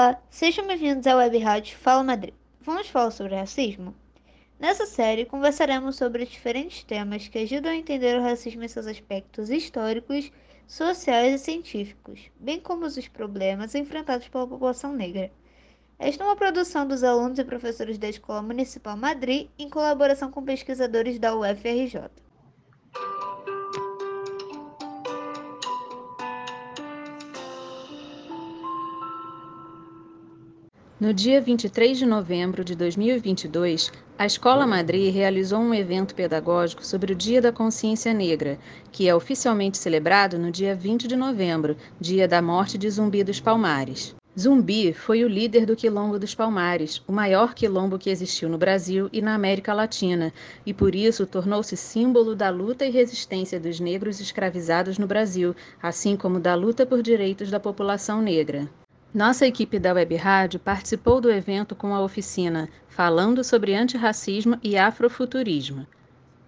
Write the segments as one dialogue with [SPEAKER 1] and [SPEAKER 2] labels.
[SPEAKER 1] Olá, sejam bem-vindos ao Web Rádio Fala Madrid. Vamos falar sobre racismo? Nessa série, conversaremos sobre diferentes temas que ajudam a entender o racismo em seus aspectos históricos, sociais e científicos, bem como os problemas enfrentados pela população negra. Esta é uma produção dos alunos e professores da Escola Municipal Madrid em colaboração com pesquisadores da UFRJ.
[SPEAKER 2] No dia 23 de novembro de 2022, a Escola Madrid realizou um evento pedagógico sobre o Dia da Consciência Negra, que é oficialmente celebrado no dia 20 de novembro, dia da morte de Zumbi dos Palmares. Zumbi foi o líder do Quilombo dos Palmares, o maior quilombo que existiu no Brasil e na América Latina, e por isso tornou-se símbolo da luta e resistência dos negros escravizados no Brasil, assim como da luta por direitos da população negra. Nossa equipe da Web Rádio participou do evento com a oficina Falando sobre Antirracismo e Afrofuturismo.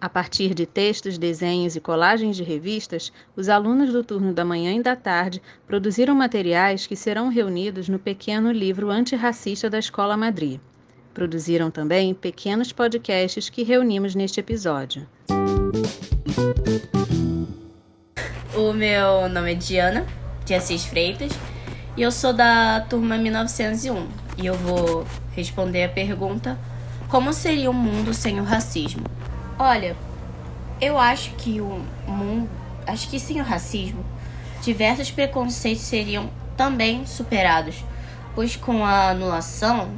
[SPEAKER 2] A partir de textos, desenhos e colagens de revistas, os alunos do turno da manhã e da tarde produziram materiais que serão reunidos no pequeno livro antirracista da Escola Madrid. Produziram também pequenos podcasts que reunimos neste episódio.
[SPEAKER 3] O meu nome é Diana, de Assis Freitas, e eu sou da turma 1901 e eu vou responder a pergunta: como seria um mundo sem o racismo? Olha, eu acho que o mundo, acho que sem o racismo, diversos preconceitos seriam também superados, pois com a anulação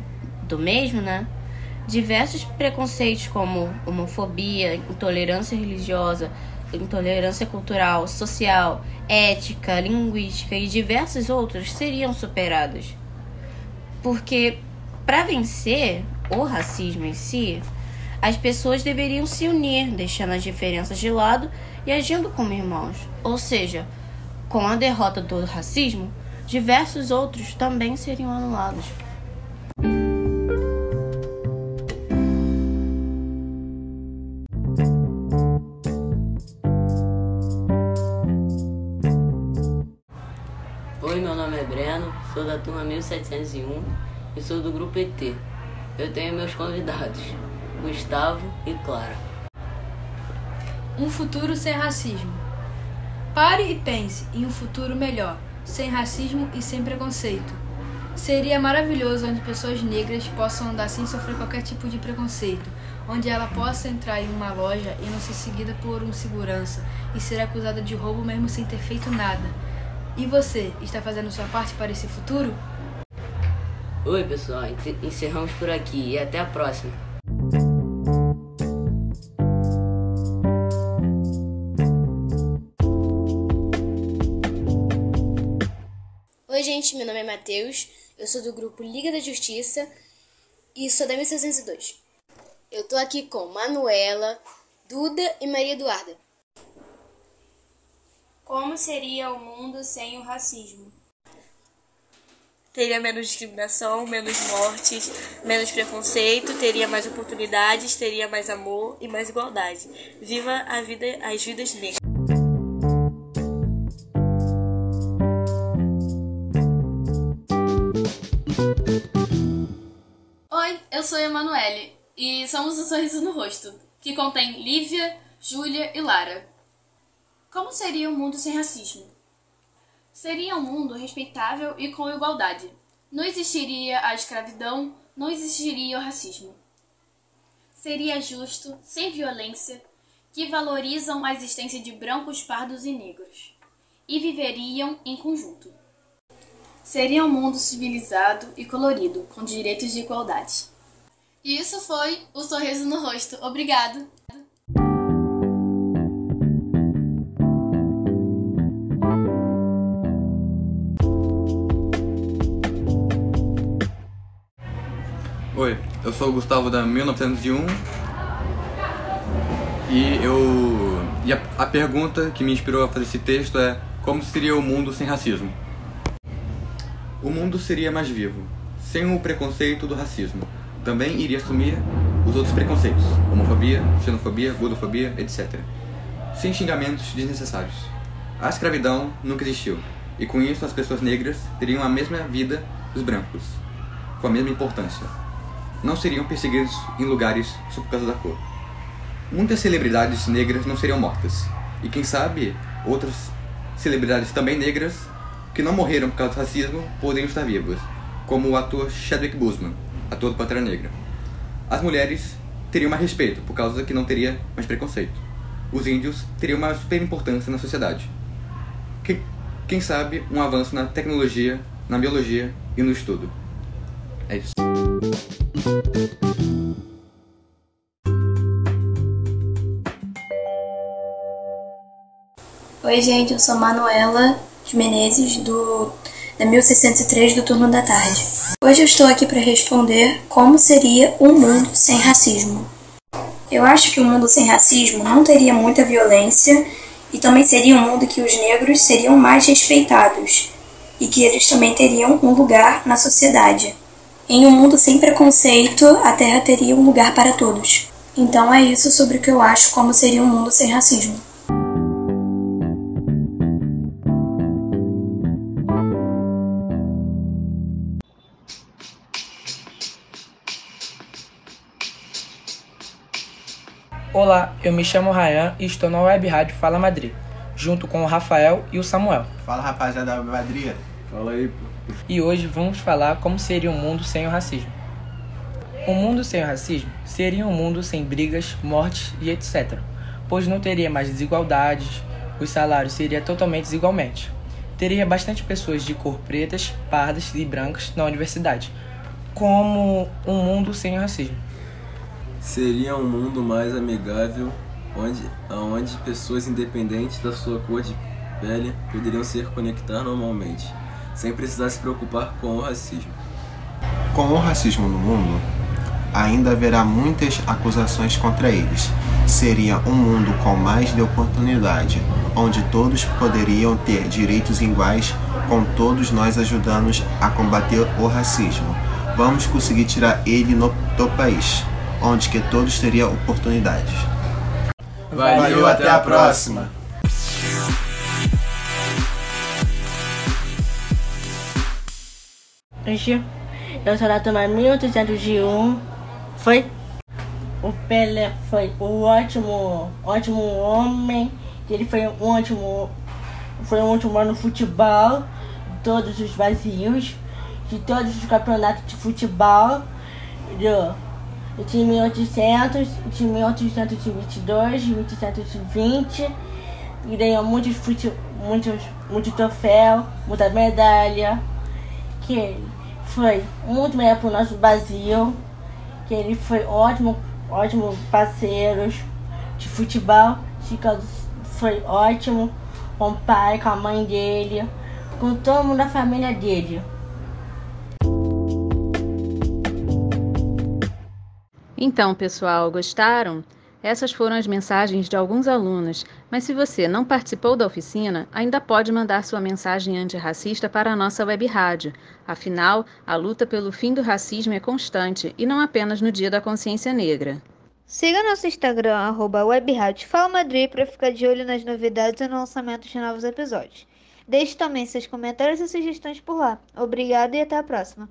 [SPEAKER 3] do mesmo, né? Diversos preconceitos como homofobia, intolerância religiosa, intolerância cultural, social, ética, linguística e diversos outros seriam superados. Porque para vencer o racismo em si, as pessoas deveriam se unir, deixando as diferenças de lado e agindo como irmãos. Ou seja, com a derrota do racismo, diversos outros também seriam anulados.
[SPEAKER 4] Oi, meu nome é Breno, sou da turma 1701 e sou do grupo ET. Eu tenho meus convidados, Gustavo e Clara.
[SPEAKER 5] Um futuro sem racismo. Pare e pense em um futuro melhor, sem racismo e sem preconceito. Seria maravilhoso onde pessoas negras possam andar sem sofrer qualquer tipo de preconceito, onde ela possa entrar em uma loja e não ser seguida por um segurança e ser acusada de roubo mesmo sem ter feito nada e você, está fazendo sua parte para esse futuro?
[SPEAKER 4] Oi, pessoal. Encerramos por aqui e até a próxima.
[SPEAKER 6] Oi, gente. Meu nome é Matheus. Eu sou do grupo Liga da Justiça e sou da 1602. Eu tô aqui com Manuela, Duda e Maria Eduarda.
[SPEAKER 7] Como seria o mundo sem o racismo?
[SPEAKER 8] Teria menos discriminação, menos mortes, menos preconceito, teria mais oportunidades, teria mais amor e mais igualdade. Viva a vida, as vidas negras.
[SPEAKER 9] Oi, eu sou a Emanuele e somos o Sorriso no Rosto, que contém Lívia, Júlia e Lara. Como seria um mundo sem racismo? Seria um mundo respeitável e com igualdade. Não existiria a escravidão, não existiria o racismo. Seria justo, sem violência, que valorizam a existência de brancos, pardos e negros. E viveriam em conjunto. Seria um mundo civilizado e colorido, com direitos de igualdade. E isso foi o sorriso no rosto. Obrigado!
[SPEAKER 10] Sou o Gustavo da 1901 e eu e a, a, pergunta que me inspirou a fazer esse texto é como seria o mundo sem racismo? O mundo seria mais vivo, sem o preconceito do racismo. Também iria assumir os outros preconceitos, homofobia, xenofobia, gordofobia, etc. Sem xingamentos desnecessários. A escravidão nunca existiu, e com isso as pessoas negras teriam a mesma vida os brancos, com a mesma importância. Não seriam perseguidos em lugares só por causa da cor. Muitas celebridades negras não seriam mortas, e quem sabe outras celebridades também negras que não morreram por causa do racismo poderiam estar vivas, como o ator Chadwick Boseman, ator do Pantera Negra. As mulheres teriam mais respeito, por causa que não teria mais preconceito. Os índios teriam uma super importância na sociedade. Quem, quem sabe um avanço na tecnologia, na biologia e no estudo. É isso.
[SPEAKER 7] Oi, gente, eu sou Manuela de Menezes, do, da 1603 do turno da tarde. Hoje eu estou aqui para responder como seria um mundo sem racismo. Eu acho que um mundo sem racismo não teria muita violência e também seria um mundo que os negros seriam mais respeitados e que eles também teriam um lugar na sociedade. Em um mundo sem preconceito, a Terra teria um lugar para todos. Então é isso sobre o que eu acho como seria um mundo sem racismo.
[SPEAKER 11] Olá, eu me chamo Ryan e estou na Web Rádio Fala Madrid, junto com o Rafael e o Samuel.
[SPEAKER 12] Fala rapaziada da Web Madrid. Fala aí, pô.
[SPEAKER 11] E hoje vamos falar como seria um mundo sem o racismo. Um mundo sem o racismo seria um mundo sem brigas, mortes e etc. Pois não teria mais desigualdades, os salários seriam totalmente desigualmente. Teria bastante pessoas de cor pretas, pardas e brancas na universidade, como um mundo sem o racismo.
[SPEAKER 13] Seria um mundo mais amigável, onde, onde pessoas independentes da sua cor de pele poderiam se conectar normalmente, sem precisar se preocupar com o racismo.
[SPEAKER 12] Com o racismo no mundo, ainda haverá muitas acusações contra eles. Seria um mundo com mais de oportunidade, onde todos poderiam ter direitos iguais, com todos nós ajudando a combater o racismo. Vamos conseguir tirar ele no, do país onde que todos teriam oportunidades.
[SPEAKER 13] Valeu, até a próxima!
[SPEAKER 14] Eu sou da turma 1801. Foi o Pelé foi o ótimo, ótimo homem. Ele foi um ótimo, foi um ótimo no futebol, todos os vazios, de todos os campeonatos de futebol. Do, de 1800, de 1822, de 1820 e ganhou muitos, fute, muitos, muitos troféus, muita medalha, que ele foi muito melhor para o nosso Brasil, que ele foi ótimo, ótimo parceiros de futebol, foi ótimo com o pai, com a mãe dele, com todo mundo da família dele.
[SPEAKER 2] Então, pessoal, gostaram? Essas foram as mensagens de alguns alunos, mas se você não participou da oficina, ainda pode mandar sua mensagem antirracista para a nossa web rádio. Afinal, a luta pelo fim do racismo é constante e não apenas no Dia da Consciência Negra.
[SPEAKER 1] Siga nosso Instagram, arroba para ficar de olho nas novidades e no lançamento de novos episódios. Deixe também seus comentários e sugestões por lá. Obrigada e até a próxima!